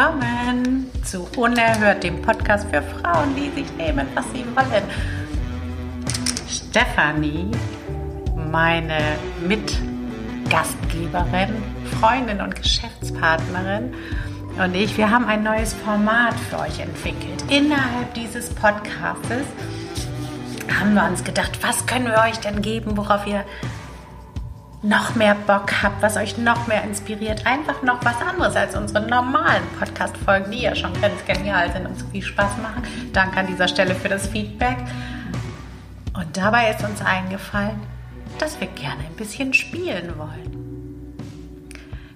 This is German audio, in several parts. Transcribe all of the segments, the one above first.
willkommen zu Unerhört, dem Podcast für Frauen, die sich nehmen, was sie wollen. Stefanie, meine Mitgastgeberin, Freundin und Geschäftspartnerin und ich, wir haben ein neues Format für euch entwickelt. Innerhalb dieses Podcastes haben wir uns gedacht, was können wir euch denn geben, worauf ihr noch mehr Bock habt, was euch noch mehr inspiriert. Einfach noch was anderes als unsere normalen Podcast-Folgen, die ja schon ganz genial sind und so viel Spaß machen. Danke an dieser Stelle für das Feedback. Und dabei ist uns eingefallen, dass wir gerne ein bisschen spielen wollen.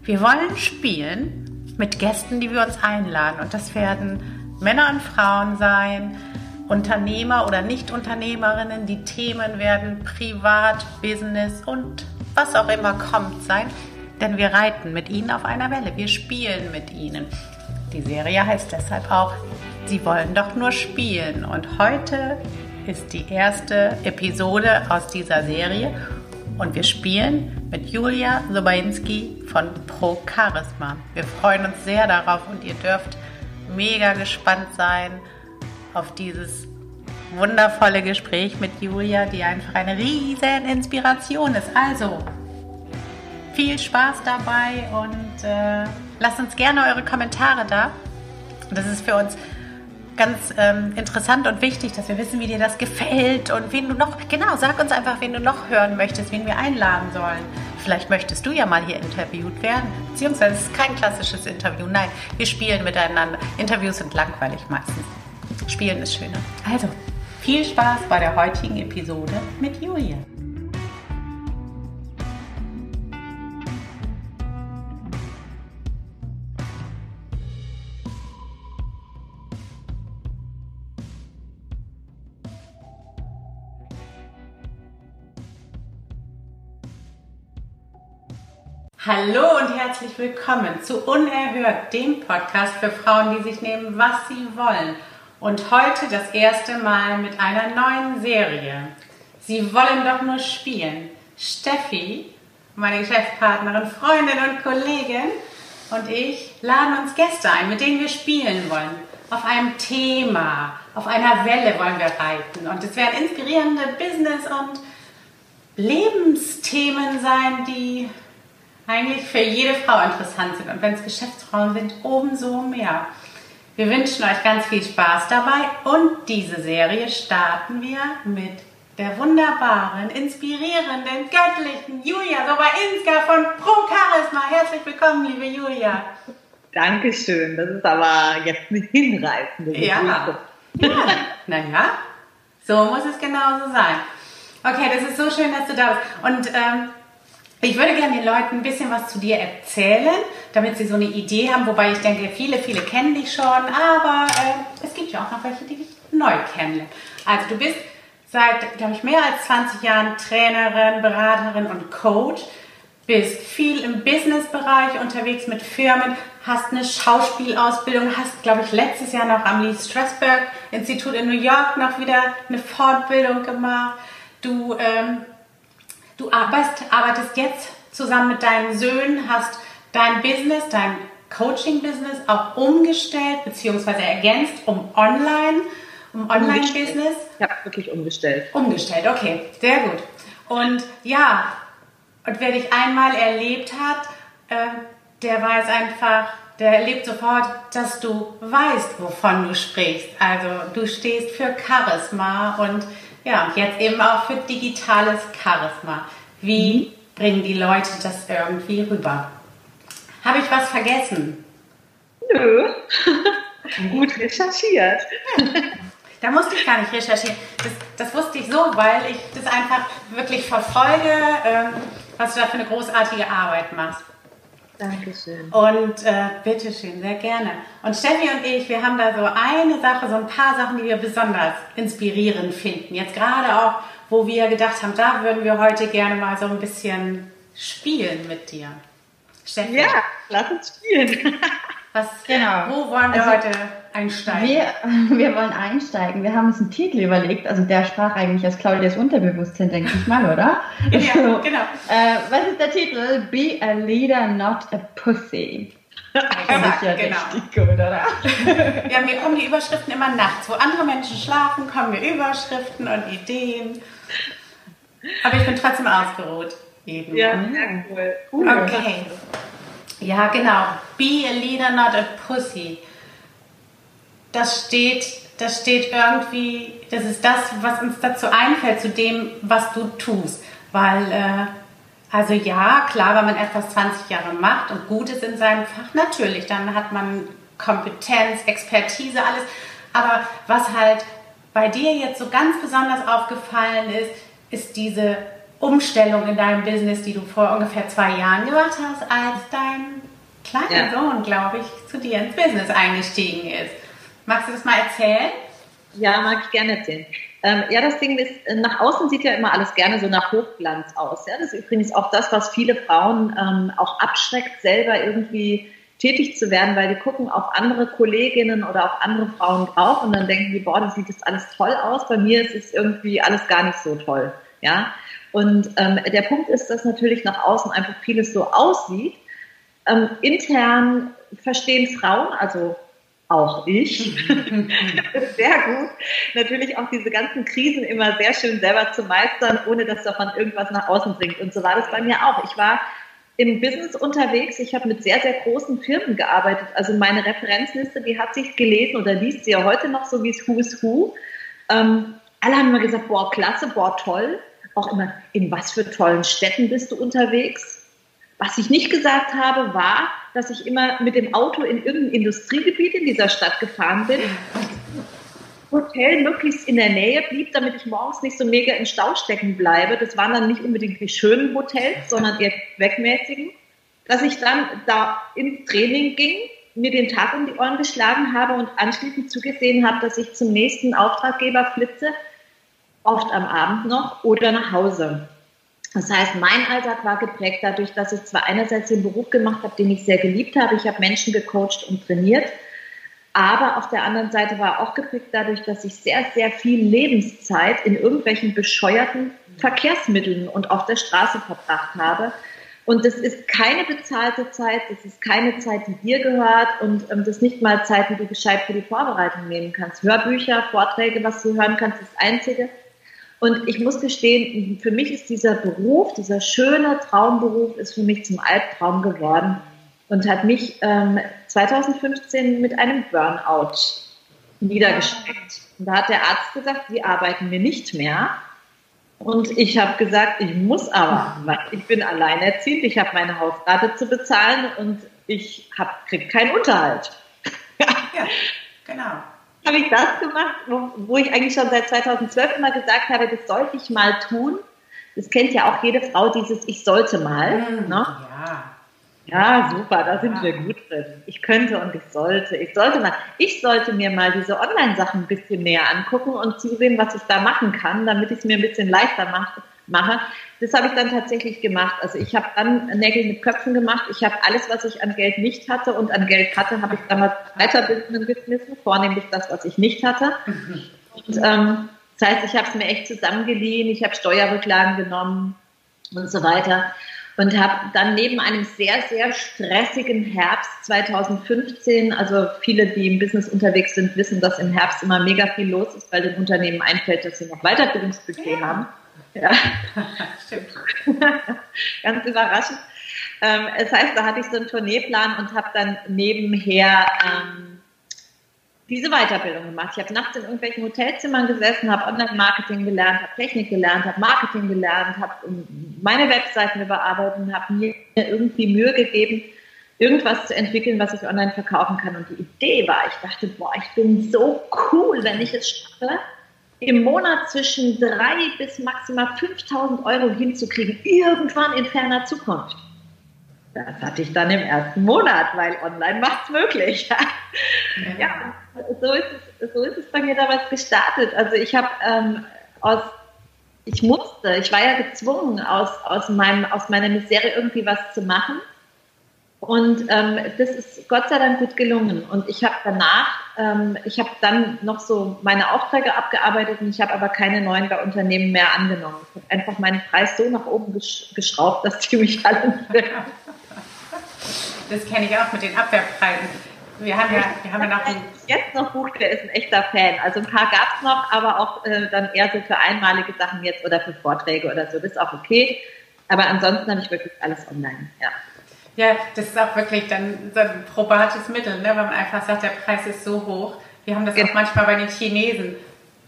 Wir wollen spielen mit Gästen, die wir uns einladen. Und das werden Männer und Frauen sein, Unternehmer oder Nicht-Unternehmerinnen. Die Themen werden Privat, Business und was auch immer kommt sein, denn wir reiten mit ihnen auf einer Welle, wir spielen mit ihnen. Die Serie heißt deshalb auch, Sie wollen doch nur spielen. Und heute ist die erste Episode aus dieser Serie und wir spielen mit Julia Sobainski von Pro Charisma. Wir freuen uns sehr darauf und ihr dürft mega gespannt sein auf dieses wundervolle Gespräch mit Julia, die einfach eine riesen Inspiration ist. Also, viel Spaß dabei und äh, lasst uns gerne eure Kommentare da. Das ist für uns ganz ähm, interessant und wichtig, dass wir wissen, wie dir das gefällt und wen du noch, genau, sag uns einfach, wen du noch hören möchtest, wen wir einladen sollen. Vielleicht möchtest du ja mal hier interviewt werden, beziehungsweise es ist kein klassisches Interview. Nein, wir spielen miteinander. Interviews sind langweilig meistens. Spielen ist schöner. Also, viel Spaß bei der heutigen Episode mit Julia. Hallo und herzlich willkommen zu Unerhört, dem Podcast für Frauen, die sich nehmen, was sie wollen und heute das erste Mal mit einer neuen Serie. Sie wollen doch nur spielen. Steffi, meine Geschäftspartnerin, Freundin und Kollegin und ich laden uns Gäste ein, mit denen wir spielen wollen. Auf einem Thema, auf einer Welle wollen wir reiten. Und es werden inspirierende Business- und Lebensthemen sein, die eigentlich für jede Frau interessant sind. Und wenn es Geschäftsfrauen sind, umso mehr. Wir wünschen euch ganz viel Spaß dabei und diese Serie starten wir mit der wunderbaren, inspirierenden, göttlichen Julia Sobainska von Pro Charisma. Herzlich willkommen, liebe Julia. Dankeschön, das ist aber jetzt eine hinreißende Ja, ja. naja, so muss es genauso sein. Okay, das ist so schön, dass du da bist. Und ähm, ich würde gerne den Leuten ein bisschen was zu dir erzählen, damit sie so eine Idee haben. Wobei ich denke, viele, viele kennen dich schon, aber äh, es gibt ja auch noch welche, die dich neu kennenlernen. Also du bist seit, glaube ich, mehr als 20 Jahren Trainerin, Beraterin und Coach, bist viel im Businessbereich unterwegs mit Firmen, hast eine Schauspielausbildung, hast, glaube ich, letztes Jahr noch am Lee Strasberg Institut in New York noch wieder eine Fortbildung gemacht. Du ähm, Du arbeitest, arbeitest jetzt zusammen mit deinen Söhnen, hast dein Business, dein Coaching-Business auch umgestellt bzw. ergänzt um Online, um Online-Business. Habe wirklich umgestellt. Umgestellt, okay, sehr gut. Und ja, und wer dich einmal erlebt hat, äh, der weiß einfach, der erlebt sofort, dass du weißt, wovon du sprichst. Also du stehst für Charisma und ja, und jetzt eben auch für digitales Charisma. Wie mhm. bringen die Leute das irgendwie rüber? Habe ich was vergessen? Nö. Gut recherchiert. Da musste ich gar nicht recherchieren. Das, das, wusste ich so, weil ich das einfach wirklich verfolge, ähm, was du da für eine großartige Arbeit machst. Dankeschön. Und äh, bitteschön, sehr gerne. Und Steffi und ich, wir haben da so eine Sache, so ein paar Sachen, die wir besonders inspirierend finden. Jetzt gerade auch, wo wir gedacht haben, da würden wir heute gerne mal so ein bisschen spielen mit dir. Steffi. Ja, lass uns spielen. Was, genau. Wo wollen wir also, heute einsteigen? Wir, wir wollen einsteigen. Wir haben uns einen Titel überlegt. Also der sprach eigentlich aus Claudias Unterbewusstsein, denke ich mal, oder? ja, also, genau. Äh, was ist der Titel? Be a leader, not a pussy. Exakt, ja genau. richtig gut, oder? Ja, mir kommen die Überschriften immer nachts. Wo andere Menschen schlafen, kommen mir Überschriften und Ideen. Aber ich bin trotzdem ausgeruht. Eben. Ja, sehr cool. cool. Okay. Ja, genau. Be a leader, not a pussy. Das steht, das steht irgendwie, das ist das, was uns dazu einfällt, zu dem, was du tust. Weil, äh, also ja, klar, wenn man etwas 20 Jahre macht und gut ist in seinem Fach, natürlich, dann hat man Kompetenz, Expertise, alles. Aber was halt bei dir jetzt so ganz besonders aufgefallen ist, ist diese Umstellung in deinem Business, die du vor ungefähr zwei Jahren gemacht hast, als dein kleiner Ja. Sohn, glaube ich, zu dir ins Business eingestiegen ist. Magst du das mal erzählen? Ja, mag ich gerne erzählen. Ähm, ja, das Ding ist, äh, nach außen sieht ja immer alles gerne so nach Hochglanz aus. Ja? Das ist übrigens auch das, was viele Frauen ähm, auch abschreckt, selber irgendwie tätig zu werden, weil die gucken auf andere Kolleginnen oder auf andere Frauen drauf und dann denken die, boah, das sieht jetzt alles toll aus. Bei mir ist es irgendwie alles gar nicht so toll. Ja? Und ähm, der Punkt ist, dass natürlich nach außen einfach vieles so aussieht. Ähm, intern verstehen Frauen, also auch ich, sehr gut, natürlich auch diese ganzen Krisen immer sehr schön selber zu meistern, ohne dass davon irgendwas nach außen bringt. Und so war das bei mir auch. Ich war im Business unterwegs. Ich habe mit sehr, sehr großen Firmen gearbeitet. Also meine Referenzliste, die hat sich gelesen oder liest sie ja heute noch so wie es Who is Who. Ähm, alle haben immer gesagt, boah, klasse, boah, toll. Auch immer, in was für tollen Städten bist du unterwegs? Was ich nicht gesagt habe, war, dass ich immer mit dem Auto in irgendein Industriegebiet in dieser Stadt gefahren bin. Hotel möglichst in der Nähe blieb, damit ich morgens nicht so mega im Stau stecken bleibe. Das waren dann nicht unbedingt die schönen Hotels, sondern eher wegmäßigen. Dass ich dann da ins Training ging, mir den Tag um die Ohren geschlagen habe und anschließend zugesehen habe, dass ich zum nächsten Auftraggeber flitze, oft am Abend noch oder nach Hause. Das heißt, mein Alltag war geprägt dadurch, dass ich zwar einerseits den Beruf gemacht habe, den ich sehr geliebt habe, ich habe Menschen gecoacht und trainiert, aber auf der anderen Seite war auch geprägt dadurch, dass ich sehr, sehr viel Lebenszeit in irgendwelchen bescheuerten Verkehrsmitteln und auf der Straße verbracht habe. Und das ist keine bezahlte Zeit, das ist keine Zeit, die dir gehört und ähm, das ist nicht mal Zeit, die du gescheit für die Vorbereitung nehmen kannst. Hörbücher, Vorträge, was du hören kannst, das Einzige. Und ich muss gestehen, für mich ist dieser Beruf, dieser schöne Traumberuf, ist für mich zum Albtraum geworden und hat mich ähm, 2015 mit einem Burnout niedergestreckt. Und da hat der Arzt gesagt, Sie arbeiten mir nicht mehr. Und ich habe gesagt, ich muss aber, weil ich bin alleinerziehend, ich habe meine Hausrate zu bezahlen und ich kriege keinen Unterhalt. Ja, genau. Habe ich das gemacht, wo, wo ich eigentlich schon seit 2012 immer gesagt habe, das sollte ich mal tun. Das kennt ja auch jede Frau, dieses Ich sollte mal. Mhm, Ne? Ja. Ja, super, da sind Ja. wir gut drin. Ich könnte und ich sollte. Ich sollte mal, ich sollte mir mal diese Online-Sachen ein bisschen näher angucken und zusehen, was ich da machen kann, damit ich es mir ein bisschen leichter mach, mache. Das habe ich dann tatsächlich gemacht. Also ich habe dann Nägel mit Köpfen gemacht. Ich habe alles, was ich an Geld nicht hatte und an Geld hatte, habe ich damals Weiterbildungen geschmissen, vornehmlich das, was ich nicht hatte. Und, ähm, das heißt, ich habe es mir echt zusammengeliehen, ich habe Steuerrücklagen genommen und so weiter und habe dann neben einem sehr, sehr stressigen Herbst 2015, also viele, die im Business unterwegs sind, wissen, dass im Herbst immer mega viel los ist, weil den Unternehmen einfällt, dass sie noch Weiterbildungsbudget haben. Ja, Stimmt. ganz überraschend. Ähm, das heißt, da hatte ich so einen Tourneeplan und habe dann nebenher ähm, diese Weiterbildung gemacht. Ich habe nachts in irgendwelchen Hotelzimmern gesessen, habe Online-Marketing gelernt, habe Technik gelernt, habe Marketing gelernt, habe meine Webseiten überarbeitet habe mir irgendwie Mühe gegeben, irgendwas zu entwickeln, was ich online verkaufen kann. Und die Idee war, ich dachte, boah, ich bin so cool, wenn ich es schaffe, im Monat zwischen drei bis maximal 5000 Euro hinzukriegen, irgendwann in ferner Zukunft. Das hatte ich dann im ersten Monat, weil online macht es möglich. ja, so ist, es, so ist es bei mir damals gestartet. Also ich habe ähm, aus, ich musste, ich war ja gezwungen, aus, aus, meinem, aus meiner Misere irgendwie was zu machen. Und ähm, das ist Gott sei Dank gut gelungen. Und ich habe danach, ähm, ich habe dann noch so meine Aufträge abgearbeitet und ich habe aber keine neuen bei Unternehmen mehr angenommen. Ich habe einfach meinen Preis so nach oben gesch geschraubt, dass die mich alle das kenne ich auch mit den Abwehrpreisen. Wir haben ja, wir haben ja noch einen jetzt noch bucht, der ist ein echter Fan. Also ein paar gab es noch, aber auch äh, dann eher so für einmalige Sachen jetzt oder für Vorträge oder so. Das ist auch okay. Aber ansonsten habe ich wirklich alles online. Ja. Ja, das ist auch wirklich dann so ein probates Mittel, ne? wenn man einfach sagt, der Preis ist so hoch. Wir haben das genau. auch manchmal bei den Chinesen.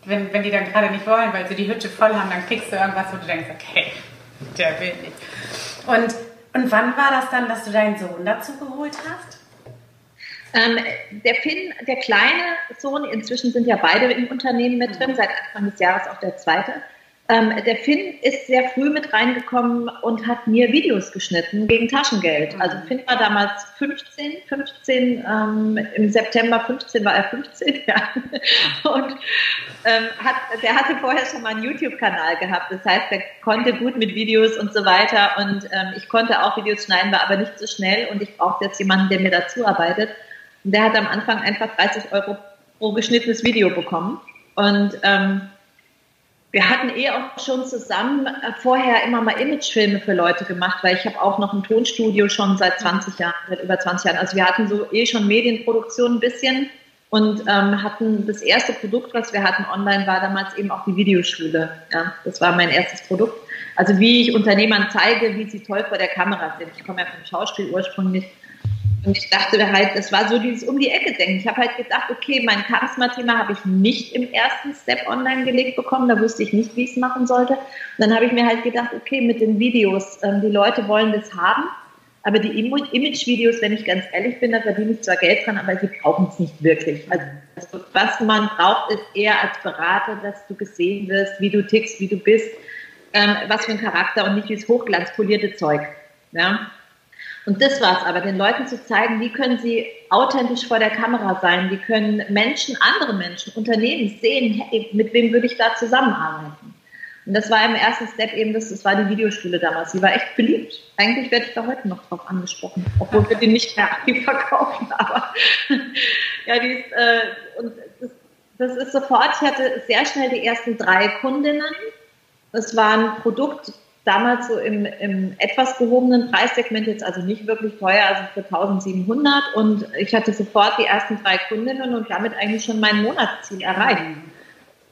Wenn, wenn die dann gerade nicht wollen, weil sie die Hütte voll haben, dann kriegst du irgendwas, wo du denkst, okay, der will nicht. Und, und wann war das dann, dass du deinen Sohn dazu geholt hast? Ähm, der Finn, der kleine Sohn, inzwischen sind ja beide im Unternehmen mit drin, seit Anfang des Jahres auch der zweite. Ähm, der Finn ist sehr früh mit reingekommen und hat mir Videos geschnitten gegen Taschengeld. Mhm. Also Finn war damals 15, 15, ähm, im September 15 war er 15, ja. Und ähm, hat, der hatte vorher schon mal einen YouTube-Kanal gehabt. Das heißt, er konnte gut mit Videos und so weiter. Und ähm, ich konnte auch Videos schneiden, war aber nicht so schnell. Und ich brauchte jetzt jemanden, der mir dazu arbeitet. Und der hat am Anfang einfach 30 Euro pro geschnittenes Video bekommen. Und ähm, wir hatten eh auch schon zusammen äh, vorher immer mal Imagefilme für Leute gemacht, weil ich habe auch noch ein Tonstudio schon seit 20 Jahren, seit über 20 Jahren. Also wir hatten so eh schon Medienproduktion ein bisschen und ähm, hatten das erste Produkt, was wir hatten online, war damals eben auch die Videoschule. Ja, das war mein erstes Produkt. Also wie ich Unternehmern zeige, wie sie toll vor der Kamera sind. Ich komme ja vom Schauspiel ursprünglich und ich dachte halt, das war so dieses um die Ecke denken. Ich habe halt gedacht, okay, mein Charisma-Thema habe ich nicht im ersten Step online gelegt bekommen. Da wusste ich nicht, wie ich es machen sollte. Und dann habe ich mir halt gedacht, okay, mit den Videos, ähm, die Leute wollen das haben. Aber die Image-Videos, wenn ich ganz ehrlich bin, da verdiene ich zwar Geld dran, aber sie brauchen es nicht wirklich. Also, was man braucht, ist eher als Berater, dass du gesehen wirst, wie du tickst, wie du bist, ähm, was für ein Charakter und nicht dieses hochglanzpolierte Zeug. Ja? Und das war es aber, den Leuten zu zeigen, wie können sie authentisch vor der Kamera sein, wie können Menschen, andere Menschen, Unternehmen sehen, hey, mit wem würde ich da zusammenarbeiten. Und das war im ersten Step eben, das, das war die Videoschule damals. Die war echt beliebt. Eigentlich werde ich da heute noch drauf angesprochen, obwohl wir die nicht mehr aktiv verkaufen. Aber ja, die ist, äh, und das, das ist sofort, ich hatte sehr schnell die ersten drei Kundinnen. Das war ein Produkt, damals so im, im etwas gehobenen Preissegment, jetzt also nicht wirklich teuer, also für 1700 und ich hatte sofort die ersten drei Kundinnen und damit eigentlich schon mein Monatsziel erreicht.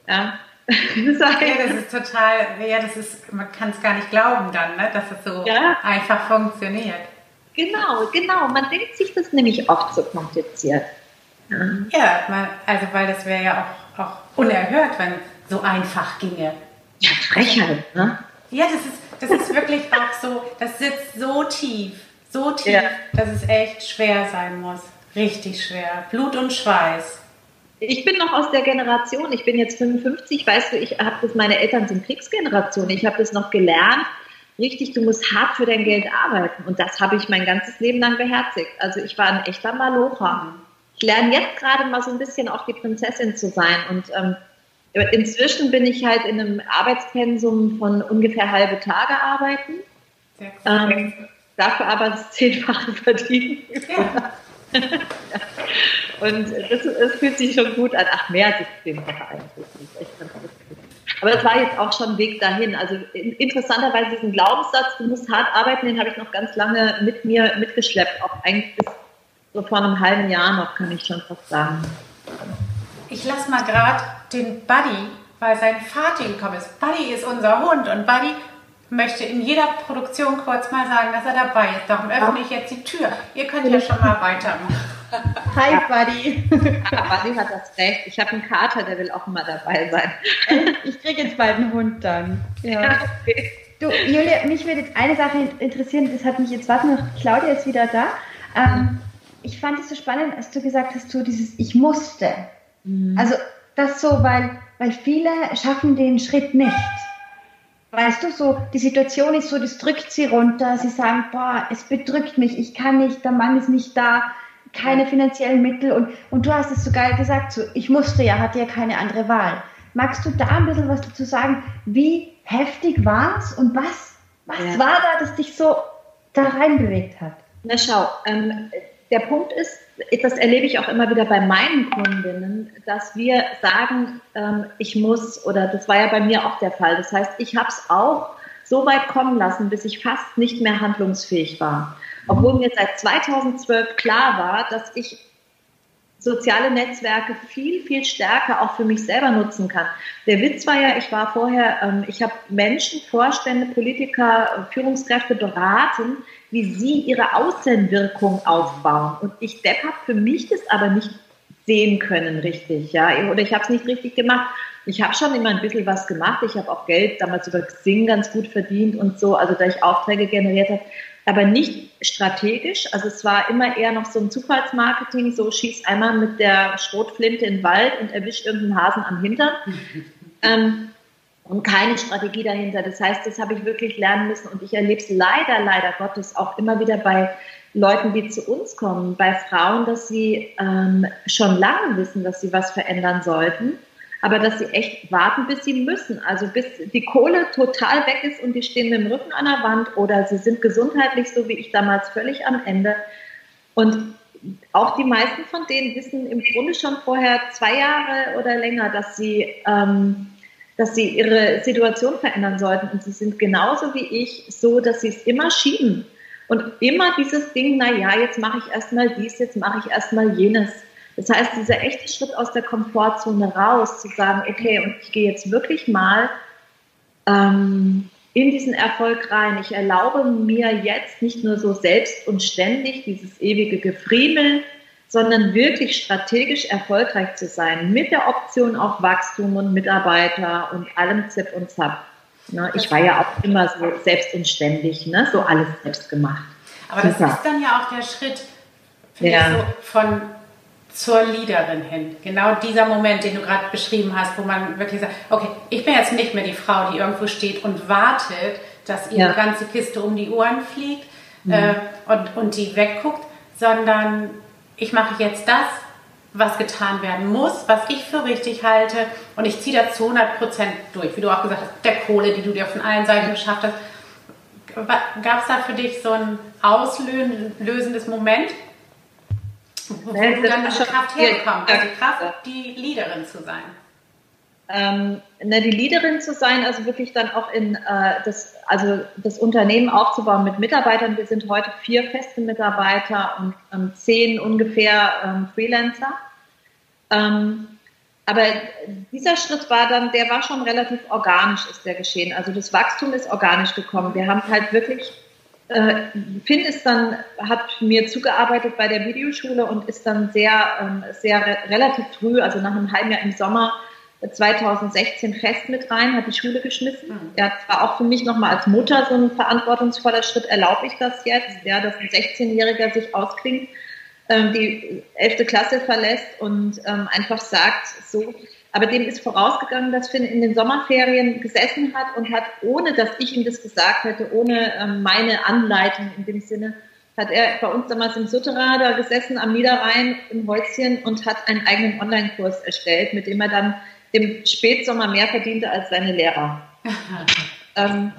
Ja. Das, ja, das ist total, ja, das ist, man kann es gar nicht glauben dann, ne, dass es so ja. einfach funktioniert. Genau, genau. Man denkt sich das nämlich oft so kompliziert. Ja, ja also weil das wäre ja auch, auch unerhört, wenn so einfach ginge. Ja, Frechheit, ne? Ja, das ist, das ist wirklich auch so, das sitzt so tief, so tief, ja. dass es echt schwer sein muss. Richtig schwer. Blut und Schweiß. Ich bin noch aus der Generation, ich bin jetzt 55, weißt du, ich habe das, meine Eltern sind Kriegsgeneration, ich habe das noch gelernt. Richtig, du musst hart für dein Geld arbeiten. Und das habe ich mein ganzes Leben lang beherzigt. Also ich war ein echter Malocher. Ich lerne jetzt gerade mal so ein bisschen auch die Prinzessin zu sein. Und ähm, Inzwischen bin ich halt in einem Arbeitspensum von ungefähr halbe Tage arbeiten. Ähm, dafür aber das Zehnfache verdienen. Ja. Und es fühlt sich schon gut an. Ach, mehr als das Zehnfache eigentlich. Aber das war jetzt auch schon ein Weg dahin. Also interessanterweise diesen Glaubenssatz, du musst hart arbeiten, den habe ich noch ganz lange mit mir mitgeschleppt. Auch eigentlich bis so vor einem halben Jahr noch, kann ich schon fast sagen. Ich lasse mal gerade den Buddy, weil sein Vater gekommen ist. Buddy ist unser Hund und Buddy möchte in jeder Produktion kurz mal sagen, dass er dabei ist. Darum öffne ich jetzt die Tür. Ihr könnt ja schon mal weitermachen. Hi, Buddy. Ja, Buddy hat das recht. Ich habe einen Kater, der will auch mal dabei sein. Ich kriege jetzt bald einen Hund dann. Ja. ja okay. Du, Julia, mich würde jetzt eine Sache interessieren. Das hat mich jetzt, warte noch, Claudia ist wieder da. Ähm, ich fand es so spannend, als du gesagt hast, so dieses Ich musste. Mhm. Also das so, weil, weil viele schaffen den Schritt nicht. Weißt du, so die Situation ist so, das drückt sie runter. Sie sagen, boah, es bedrückt mich, ich kann nicht, der Mann ist nicht da, keine finanziellen Mittel. Und, und du hast es so geil gesagt, so, ich musste ja, hatte ja keine andere Wahl. Magst du da ein bisschen was dazu sagen? Wie heftig war es und was, was ja. war da, das dich so da reinbewegt hat? Na schau, ähm, der Punkt ist, das erlebe ich auch immer wieder bei meinen Kundinnen, dass wir sagen, ähm, ich muss, oder das war ja bei mir auch der Fall. Das heißt, ich habe es auch so weit kommen lassen, bis ich fast nicht mehr handlungsfähig war. obwohl mir seit 2012 klar war, dass ich soziale Netzwerke viel, viel stärker auch für mich selber nutzen kann. Der Witz war ja, ich war vorher, ähm, ich habe Menschen, Vorstände, Politiker, Führungskräfte beraten, wie sie ihre Außenwirkung aufbauen. Und ich Depp habe für mich das aber nicht sehen können richtig, ja, oder ich habe es nicht richtig gemacht. Ich habe schon immer ein bisschen was gemacht. Ich habe auch Geld damals über Xing ganz gut verdient und so, also da ich Aufträge generiert habe aber nicht strategisch. Also es war immer eher noch so ein Zufallsmarketing, so schieß einmal mit der Schrotflinte in den Wald und erwischt irgendeinen Hasen am Hintern. ähm, und keine Strategie dahinter. Das heißt, das habe ich wirklich lernen müssen und ich erlebe es leider, leider Gottes auch immer wieder bei Leuten, die zu uns kommen, bei Frauen, dass sie ähm, schon lange wissen, dass sie was verändern sollten aber dass sie echt warten, bis sie müssen. Also bis die Kohle total weg ist und die stehen mit dem Rücken an der Wand oder sie sind gesundheitlich, so wie ich damals, völlig am Ende. Und auch die meisten von denen wissen im Grunde schon vorher zwei Jahre oder länger, dass sie, ähm, dass sie ihre Situation verändern sollten. Und sie sind genauso wie ich so, dass sie es immer schieben. Und immer dieses Ding, na ja, jetzt mache ich erstmal dies, jetzt mache ich erstmal jenes. Das heißt, dieser echte Schritt aus der Komfortzone raus, zu sagen, okay, und ich gehe jetzt wirklich mal ähm, in diesen Erfolg rein. Ich erlaube mir jetzt nicht nur so selbst und ständig dieses ewige Gefriemel, sondern wirklich strategisch erfolgreich zu sein, mit der Option auf Wachstum und Mitarbeiter und allem Zip und Zap. Ne, ich war ja auch immer so selbst und ständig, ne, so alles selbst gemacht. Aber das Super. ist dann ja auch der Schritt ja. so von zur Leaderin hin. Genau dieser Moment, den du gerade beschrieben hast, wo man wirklich sagt, okay, ich bin jetzt nicht mehr die Frau, die irgendwo steht und wartet, dass ihre ja. ganze Kiste um die Ohren fliegt mhm. äh, und, und die wegguckt, sondern ich mache jetzt das, was getan werden muss, was ich für richtig halte und ich ziehe das zu 100 Prozent durch. Wie du auch gesagt hast, der Kohle, die du dir von allen Seiten geschafft hast. Gab es da für dich so ein auslösendes Moment? Wo ne, du dann die Kraft herkommt, also die Kraft, die Leaderin zu sein. Ähm, na, die Leaderin zu sein, also wirklich dann auch in äh, das, also das Unternehmen aufzubauen mit Mitarbeitern. Wir sind heute vier feste Mitarbeiter und ähm, zehn ungefähr ähm, Freelancer. Ähm, aber dieser Schritt war dann, der war schon relativ organisch, ist der geschehen. Also das Wachstum ist organisch gekommen. Wir haben halt wirklich Finn ist dann, hat mir zugearbeitet bei der Videoschule und ist dann sehr, ähm, sehr re relativ früh, also nach einem halben Jahr im Sommer 2016 fest mit rein, hat die Schule geschmissen. Mhm. Ja, das war auch für mich nochmal als Mutter so ein verantwortungsvoller Schritt. Erlaube ich das jetzt? Ja, dass ein 16-Jähriger sich ausklingt, ähm, die 11. Klasse verlässt und ähm, einfach sagt, so, aber dem ist vorausgegangen, dass Finn in den Sommerferien gesessen hat und hat, ohne dass ich ihm das gesagt hätte, ohne ähm, meine Anleitung in dem Sinne, hat er bei uns damals im Sutterer da gesessen am Niederrhein im Häuschen und hat einen eigenen Online-Kurs erstellt, mit dem er dann im Spätsommer mehr verdiente als seine Lehrer. ähm,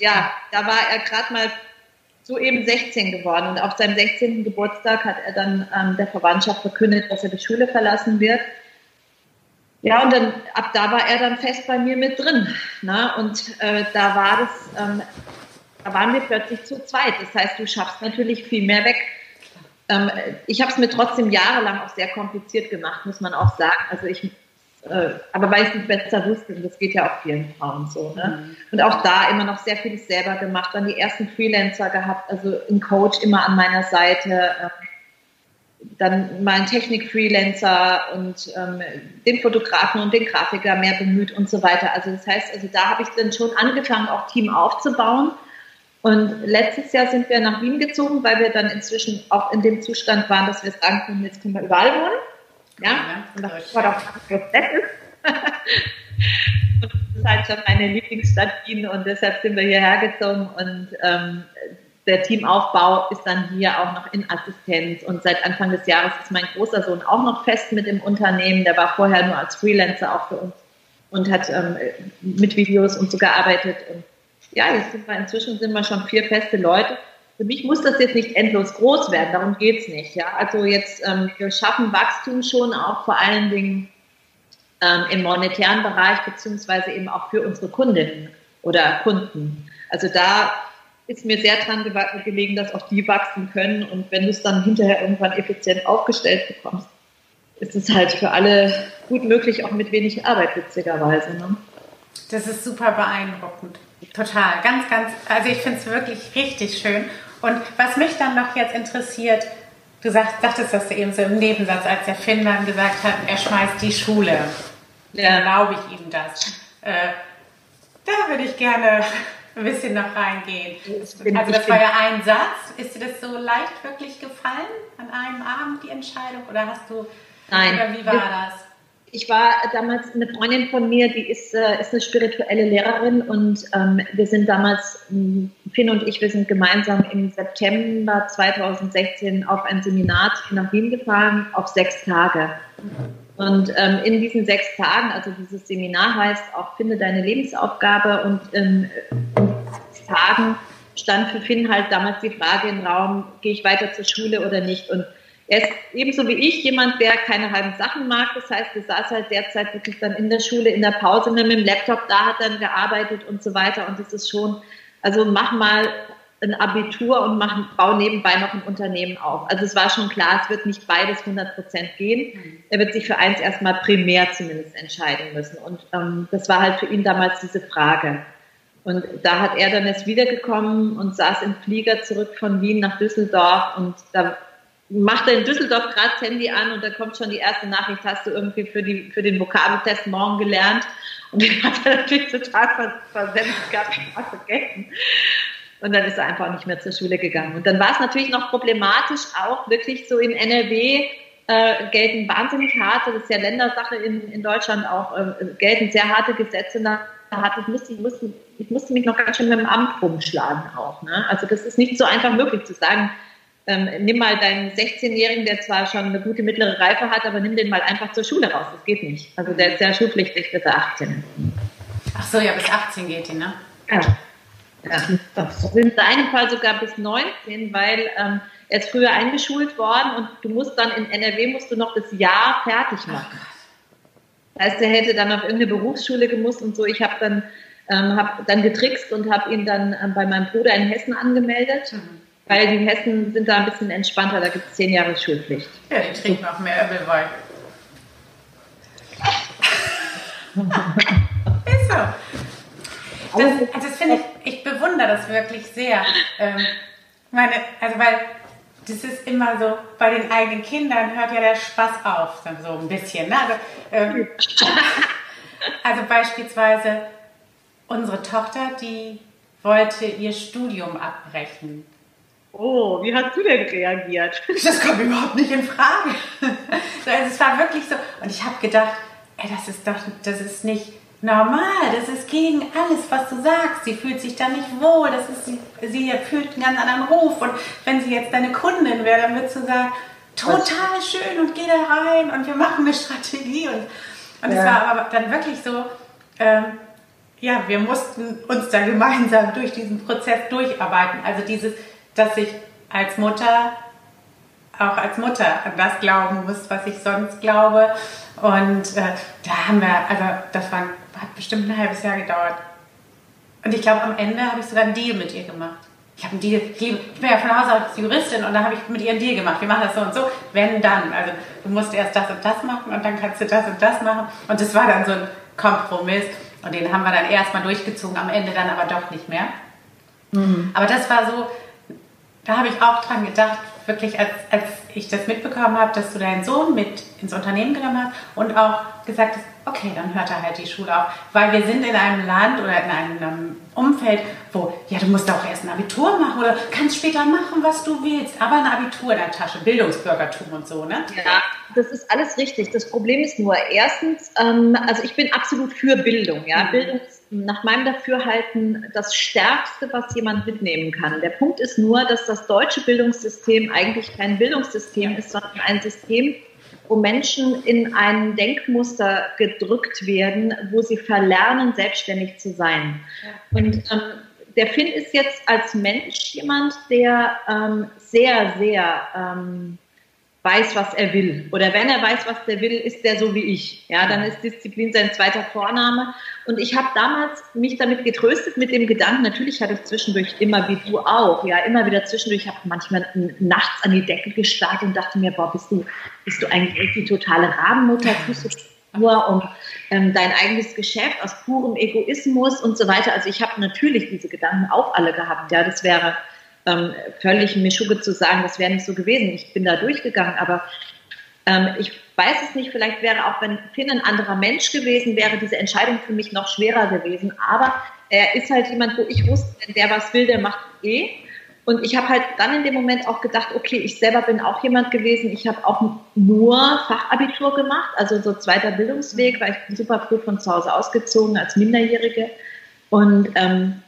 ja, da war er gerade mal so eben 16 geworden und auf seinem 16. Geburtstag hat er dann ähm, der Verwandtschaft verkündet, dass er die Schule verlassen wird ja, und dann ab da war er dann fest bei mir mit drin. Ne? Und äh, da war das, ähm, da waren wir plötzlich zu zweit. Das heißt, du schaffst natürlich viel mehr weg. Ähm, ich habe es mir trotzdem jahrelang auch sehr kompliziert gemacht, muss man auch sagen. Also ich, äh, aber weil ich es nicht besser wusste, und das geht ja auch vielen Frauen so. Ne? Mhm. Und auch da immer noch sehr vieles selber gemacht, dann die ersten Freelancer gehabt, also ein Coach immer an meiner Seite. Äh, dann mal einen Technik-Freelancer und ähm, den Fotografen und den Grafiker mehr bemüht und so weiter. Also das heißt, also da habe ich dann schon angefangen, auch Team aufzubauen. Und letztes Jahr sind wir nach Wien gezogen, weil wir dann inzwischen auch in dem Zustand waren, dass wir sagen können, jetzt können wir überall wohnen. Ja, und das war doch nett ist. und das ist halt schon meine Lieblingsstadt Wien und deshalb sind wir hierher gezogen und ähm, der Teamaufbau ist dann hier auch noch in Assistenz und seit Anfang des Jahres ist mein großer Sohn auch noch fest mit im Unternehmen. Der war vorher nur als Freelancer auch für uns und hat ähm, mit Videos und so gearbeitet. Und ja, jetzt sind wir inzwischen sind wir schon vier feste Leute. Für mich muss das jetzt nicht endlos groß werden, darum geht's nicht. Ja, also jetzt ähm, wir schaffen Wachstum schon auch vor allen Dingen ähm, im monetären Bereich beziehungsweise eben auch für unsere Kundinnen oder Kunden. Also da ist mir sehr dran gelegen, dass auch die wachsen können. Und wenn du es dann hinterher irgendwann effizient aufgestellt bekommst, ist es halt für alle gut möglich, auch mit wenig Arbeit, witzigerweise. Ne? Das ist super beeindruckend. Total. Ganz, ganz, also ich finde es wirklich richtig schön. Und was mich dann noch jetzt interessiert, du sagst, sagtest das eben so im Nebensatz, als der Finn dann gesagt hat, er schmeißt die Schule. Ja. Dann erlaube ich ihm das. Äh, da würde ich gerne ein bisschen noch reingehen. Also das war ja ein Satz. Ist dir das so leicht wirklich gefallen an einem Abend, die Entscheidung? Oder hast du, Nein. oder wie war das? Ich war damals eine Freundin von mir, die ist, äh, ist eine spirituelle Lehrerin und ähm, wir sind damals, ähm, Finn und ich, wir sind gemeinsam im September 2016 auf ein Seminar nach Wien gefahren, auf sechs Tage. Und ähm, in diesen sechs Tagen, also dieses Seminar heißt auch Finde deine Lebensaufgabe und ähm, in sechs Tagen stand für Finn halt damals die Frage im Raum, gehe ich weiter zur Schule oder nicht? Und er ist ebenso wie ich jemand, der keine halben Sachen mag. Das heißt, er saß halt derzeit wirklich dann in der Schule, in der Pause mit dem Laptop, da hat dann gearbeitet und so weiter. Und das ist schon, also mach mal ein Abitur und mach, bau nebenbei noch ein Unternehmen auf. Also es war schon klar, es wird nicht beides 100 Prozent gehen. Er wird sich für eins erstmal primär zumindest entscheiden müssen. Und ähm, das war halt für ihn damals diese Frage. Und da hat er dann jetzt wiedergekommen und saß im Flieger zurück von Wien nach Düsseldorf und da macht er in Düsseldorf gerade das Handy an und da kommt schon die erste Nachricht, hast du irgendwie für, die, für den Vokabeltest morgen gelernt? Und den hat er natürlich total versendet gehabt, vergessen. Und dann ist er einfach nicht mehr zur Schule gegangen. Und dann war es natürlich noch problematisch, auch wirklich so in NRW äh, gelten wahnsinnig harte, das ist ja Ländersache in, in Deutschland auch, äh, gelten sehr harte Gesetze. Da hat, ich, musste, ich, musste, ich musste mich noch ganz schön mit dem Amt rumschlagen auch. Ne? Also das ist nicht so einfach möglich zu sagen, ähm, nimm mal deinen 16-Jährigen, der zwar schon eine gute mittlere Reife hat, aber nimm den mal einfach zur Schule raus. Das geht nicht. Also der ist ja schulpflichtig bis er 18 ist. Ach so, ja, bis 18 geht die, ne? Ja. Ja. Das sind in seinem Fall sogar bis 19, weil ähm, er ist früher eingeschult worden und du musst dann in NRW musst du noch das Jahr fertig machen. Das heißt, er hätte dann auf irgendeine Berufsschule gemusst und so. Ich habe dann, ähm, hab dann getrickst und habe ihn dann ähm, bei meinem Bruder in Hessen angemeldet. Mhm weil die Hessen sind da ein bisschen entspannter, da gibt es zehn Jahre Schulpflicht. Ja, die trinken auch mehr Öbelwein. Ist so. Das, das finde ich, ich bewundere das wirklich sehr. Ähm, meine, also weil das ist immer so, bei den eigenen Kindern hört ja der Spaß auf, so ein bisschen. Ne? Also, ähm, also beispielsweise unsere Tochter, die wollte ihr Studium abbrechen. Oh, wie hast du denn reagiert? Das kommt überhaupt nicht in Frage. Also es war wirklich so. Und ich habe gedacht, ey, das ist doch, das ist nicht normal. Das ist gegen alles, was du sagst. Sie fühlt sich da nicht wohl. Das ist, sie, sie fühlt einen ganz anderen Ruf. Und wenn sie jetzt deine Kundin wäre, dann würdest du sagen, total schön und geh da rein und wir machen eine Strategie. Und, und ja. es war aber dann wirklich so, ähm, ja, wir mussten uns da gemeinsam durch diesen Prozess durcharbeiten. Also dieses, dass ich als Mutter auch als Mutter an das glauben muss, was ich sonst glaube. Und äh, da haben wir, also das war, hat bestimmt ein halbes Jahr gedauert. Und ich glaube, am Ende habe ich sogar einen Deal mit ihr gemacht. Ich habe einen Deal, ich bin ja von Hause aus Juristin und da habe ich mit ihr einen Deal gemacht. Wir machen das so und so, wenn dann. Also du musst erst das und das machen und dann kannst du das und das machen. Und das war dann so ein Kompromiss. Und den haben wir dann erstmal durchgezogen, am Ende dann aber doch nicht mehr. Mhm. Aber das war so, da habe ich auch dran gedacht, wirklich als, als ich das mitbekommen habe, dass du deinen Sohn mit ins Unternehmen genommen hast und auch gesagt hast, okay, dann hört er halt die Schule auf. Weil wir sind in einem Land oder in einem Umfeld, wo, ja, du musst auch erst ein Abitur machen oder kannst später machen, was du willst, aber ein Abitur in der Tasche, Bildungsbürgertum und so, ne? Ja, das ist alles richtig. Das Problem ist nur, erstens, ähm, also ich bin absolut für Bildung, ja. Mhm. Bildung ist nach meinem Dafürhalten das Stärkste, was jemand mitnehmen kann. Der Punkt ist nur, dass das deutsche Bildungssystem eigentlich kein Bildungssystem ist, sondern ein System, wo Menschen in ein Denkmuster gedrückt werden, wo sie verlernen, selbstständig zu sein. Und ähm, der Finn ist jetzt als Mensch jemand, der ähm, sehr, sehr ähm, weiß, was er will. Oder wenn er weiß, was er will, ist der so wie ich. Ja, dann ist Disziplin sein zweiter Vorname. Und ich habe damals mich damit getröstet mit dem Gedanken, natürlich hatte ich zwischendurch immer, wie du auch, ja, immer wieder zwischendurch, ich manchmal nachts an die Decke gestarrt und dachte mir, boah, bist du, bist du eigentlich die totale Rabenmutter, tust du nur um ähm, dein eigenes Geschäft aus purem Egoismus und so weiter. Also ich habe natürlich diese Gedanken auch alle gehabt. Ja, das wäre ähm, völlig Mischugge zu sagen, das wäre nicht so gewesen. Ich bin da durchgegangen, aber ähm, ich weiß es nicht, vielleicht wäre auch, wenn Finn ein anderer Mensch gewesen wäre, diese Entscheidung für mich noch schwerer gewesen. Aber er ist halt jemand, wo ich wusste, wenn der was will, der macht eh. Und ich habe halt dann in dem Moment auch gedacht, okay, ich selber bin auch jemand gewesen, ich habe auch nur Fachabitur gemacht, also so zweiter Bildungsweg, weil ich bin super früh von zu Hause ausgezogen als Minderjährige. Und ähm,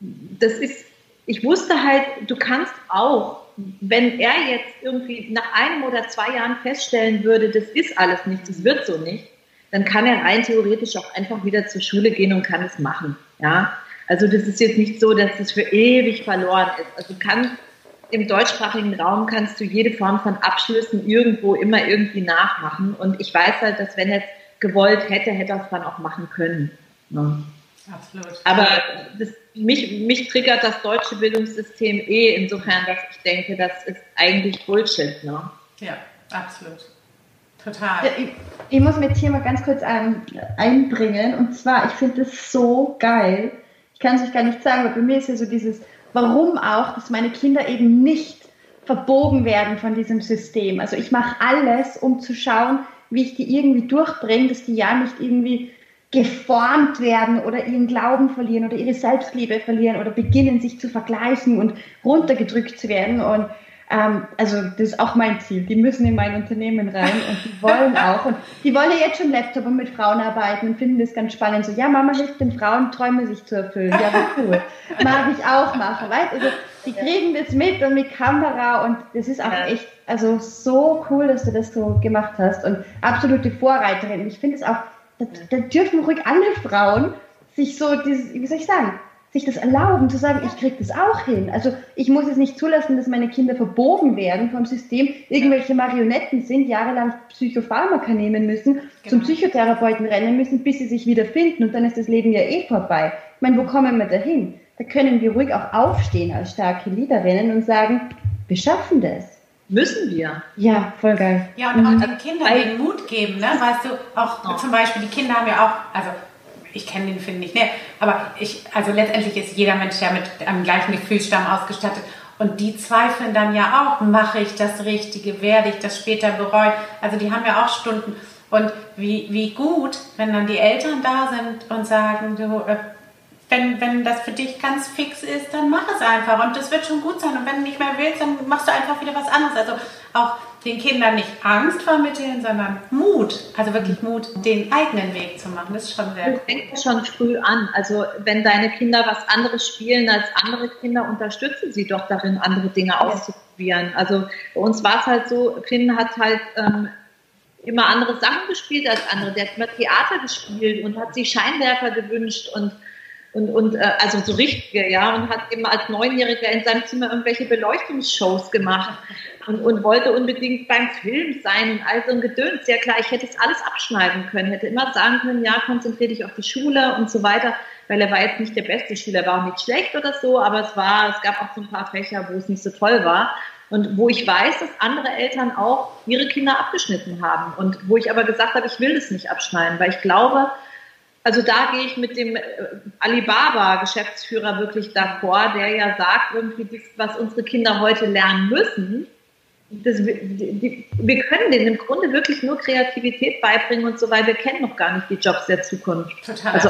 das ist ich wusste halt, du kannst auch, wenn er jetzt irgendwie nach einem oder zwei Jahren feststellen würde, das ist alles nicht, das wird so nicht, dann kann er rein theoretisch auch einfach wieder zur Schule gehen und kann es machen. Ja, also das ist jetzt nicht so, dass es für ewig verloren ist. Also kann im deutschsprachigen Raum kannst du jede Form von Abschlüssen irgendwo immer irgendwie nachmachen. Und ich weiß halt, dass wenn er es gewollt hätte, hätte er es dann auch machen können. Ne? Absolut. Aber das, mich, mich triggert das deutsche Bildungssystem eh insofern, dass ich denke, das ist eigentlich Bullshit. Ne? Ja, absolut. Total. Ich, ich, muss mir jetzt hier mal ganz kurz ein, einbringen. Und zwar, ich finde das so geil. Ich kann es euch gar nicht sagen, aber bei mir ist ja so dieses, warum auch, dass meine Kinder eben nicht verbogen werden von diesem System. Also ich mache alles, um zu schauen, wie ich die irgendwie durchbringe, dass die ja nicht irgendwie geformt werden oder ihren Glauben verlieren oder ihre Selbstliebe verlieren oder beginnen, sich zu vergleichen und runtergedrückt zu werden. Und ähm, also das ist auch mein Ziel. Die müssen in mein Unternehmen rein und die wollen auch. Und die wollen ja jetzt schon Laptop und mit Frauen arbeiten und finden das ganz spannend. So, ja, Mama hilft den Frauen, Träume sich zu erfüllen. Ja, wie cool. Mag ich auch machen. Weißt also die kriegen das mit und mit Kamera und das ist auch echt, also so cool, dass du das so gemacht hast und absolute Vorreiterin. Ich finde es auch da, da dürfen ruhig alle Frauen sich so, dieses, wie soll ich sagen, sich das erlauben, zu sagen, ich kriege das auch hin. Also ich muss es nicht zulassen, dass meine Kinder verbogen werden vom System, irgendwelche Marionetten sind, jahrelang Psychopharmaka nehmen müssen, genau. zum Psychotherapeuten rennen müssen, bis sie sich wieder finden und dann ist das Leben ja eh vorbei. Ich meine, wo kommen wir dahin? Da können wir ruhig auch aufstehen als starke Leaderinnen und sagen, wir schaffen das. Müssen wir. Ja, voll geil. Ja, und mhm. auch den Kindern den Mut geben, ne? Weißt du, auch oh. zum Beispiel, die Kinder haben ja auch, also ich kenne den Film nicht, ne? Aber ich, also letztendlich ist jeder Mensch ja mit einem gleichen Gefühlsstamm ausgestattet. Und die zweifeln dann ja auch, mache ich das Richtige, werde ich das später bereuen? Also die haben ja auch Stunden. Und wie, wie gut, wenn dann die Eltern da sind und sagen, du, äh, wenn, wenn das für dich ganz fix ist, dann mach es einfach und das wird schon gut sein. Und wenn du nicht mehr willst, dann machst du einfach wieder was anderes. Also auch den Kindern nicht Angst vermitteln, sondern Mut. Also wirklich Mut, den eigenen Weg zu machen. Das ist schon sehr cool. Das fängt schon früh an. Also wenn deine Kinder was anderes spielen als andere Kinder, unterstützen sie doch darin, andere Dinge auszuprobieren. Also bei uns war es halt so, Finn hat halt ähm, immer andere Sachen gespielt als andere. Der hat immer Theater gespielt und hat sich Scheinwerfer gewünscht und und, und äh, also so richtige, ja, und hat eben als Neunjähriger in seinem Zimmer irgendwelche Beleuchtungsshows gemacht und, und wollte unbedingt beim Film sein und all so ein Gedöns. Ja klar, ich hätte es alles abschneiden können, hätte immer sagen können, ja, konzentriere dich auf die Schule und so weiter, weil er war jetzt nicht der beste Schüler, er war auch nicht schlecht oder so, aber es war, es gab auch so ein paar Fächer, wo es nicht so toll war. Und wo ich weiß, dass andere Eltern auch ihre Kinder abgeschnitten haben. Und wo ich aber gesagt habe, ich will das nicht abschneiden, weil ich glaube, also da gehe ich mit dem äh, Alibaba-Geschäftsführer wirklich d'accord, der ja sagt, irgendwie, das, was unsere Kinder heute lernen müssen, das, die, wir können denen im Grunde wirklich nur Kreativität beibringen und so weiter. Wir kennen noch gar nicht die Jobs der Zukunft. Total. Also,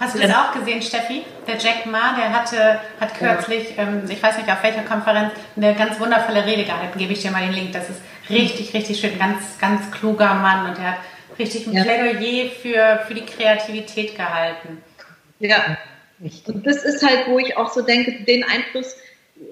Hast du das auch gesehen, Steffi? Der Jack Ma, der hatte, hat kürzlich, ja. ähm, ich weiß nicht auf welcher Konferenz, eine ganz wundervolle Rede gehalten. Gebe ich dir mal den Link. Das ist richtig, richtig schön. Ganz, ganz kluger Mann und der hat richtig ein ja. Plädoyer für, für die Kreativität gehalten. Ja, und das ist halt, wo ich auch so denke, den Einfluss,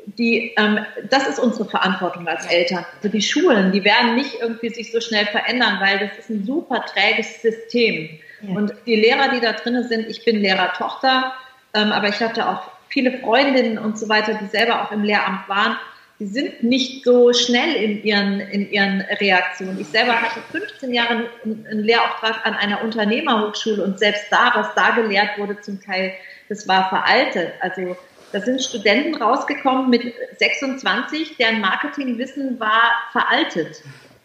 die, ähm, das ist unsere Verantwortung als Eltern. Also die Schulen, die werden nicht irgendwie sich so schnell verändern, weil das ist ein super träges System. Ja. Und die Lehrer, die da drinnen sind, ich bin Lehrertochter, ähm, aber ich hatte auch viele Freundinnen und so weiter, die selber auch im Lehramt waren die sind nicht so schnell in ihren, in ihren Reaktionen. Ich selber hatte 15 Jahre einen Lehrauftrag an einer Unternehmerhochschule und selbst da, was da gelehrt wurde, zum Teil, das war veraltet. Also da sind Studenten rausgekommen mit 26, deren Marketingwissen war veraltet.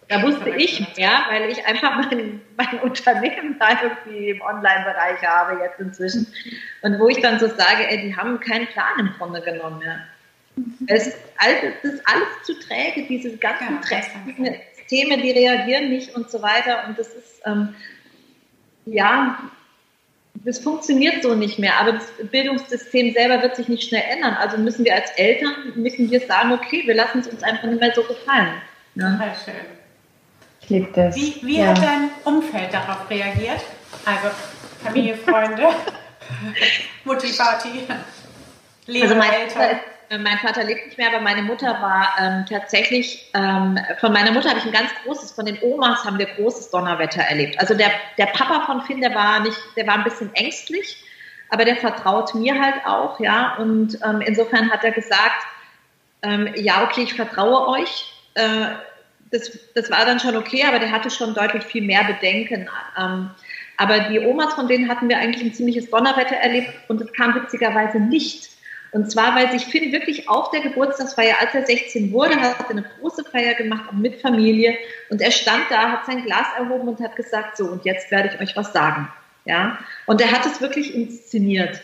Da wusste ich mehr, weil ich einfach mein, mein Unternehmen da irgendwie im Online-Bereich habe jetzt inzwischen. Und wo ich dann so sage, ey, die haben keinen Plan im Grunde genommen mehr. Es ist alles, das ist alles zu träge, diese ganzen ja, Systeme, die reagieren nicht und so weiter. Und das ist, ähm, ja, das funktioniert so nicht mehr. Aber das Bildungssystem selber wird sich nicht schnell ändern. Also müssen wir als Eltern, müssen wir sagen, okay, wir lassen es uns einfach nicht mehr so gefallen. Ja. Sehr schön. Ich liebe das. Wie, wie ja. hat dein Umfeld darauf reagiert? Also Familie, Freunde, Mutti, Vati, Lehrer, also Eltern. Mein Vater lebt nicht mehr, aber meine Mutter war ähm, tatsächlich, ähm, von meiner Mutter habe ich ein ganz großes, von den Omas haben wir großes Donnerwetter erlebt. Also der, der Papa von Finn, der war nicht, der war ein bisschen ängstlich, aber der vertraut mir halt auch, ja. Und ähm, insofern hat er gesagt, ähm, ja, okay, ich vertraue euch. Äh, das, das war dann schon okay, aber der hatte schon deutlich viel mehr Bedenken. Ähm, aber die Omas, von denen hatten wir eigentlich ein ziemliches Donnerwetter erlebt und es kam witzigerweise nicht. Und zwar, weil sich Finn wirklich auf der Geburtstagsfeier, als er 16 wurde, hat eine große Feier gemacht, auch mit Familie. Und er stand da, hat sein Glas erhoben und hat gesagt, so, und jetzt werde ich euch was sagen. Ja. Und er hat es wirklich inszeniert.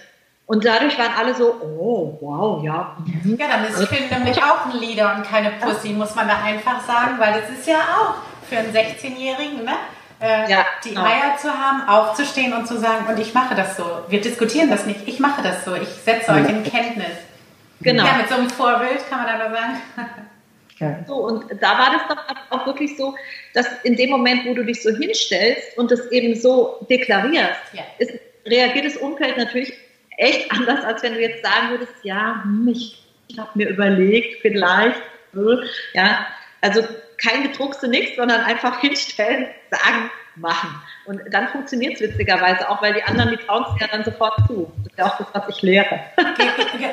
Und dadurch waren alle so, oh, wow, ja. Ja, dann ist Finn nämlich auch ein Leader und keine Pussy, muss man da einfach sagen, weil das ist ja auch für einen 16-Jährigen, ne? Äh, ja, die genau. Eier zu haben, aufzustehen und zu sagen, und ich mache das so. Wir diskutieren das nicht, ich mache das so, ich setze euch in Kenntnis. Genau. Ja, mit so einem Vorbild kann man da sagen. So, und da war das doch auch wirklich so, dass in dem Moment, wo du dich so hinstellst und das eben so deklarierst, ja. ist, reagiert das Umfeld natürlich echt anders, als wenn du jetzt sagen würdest, ja, hm, ich, ich habe mir überlegt, vielleicht, ja, also kein gedruckste nichts, sondern einfach hinstellen, sagen, machen. Und dann funktioniert es witzigerweise auch, weil die anderen, die trauen es ja dann sofort zu. Das ist ja auch das, was ich lehre.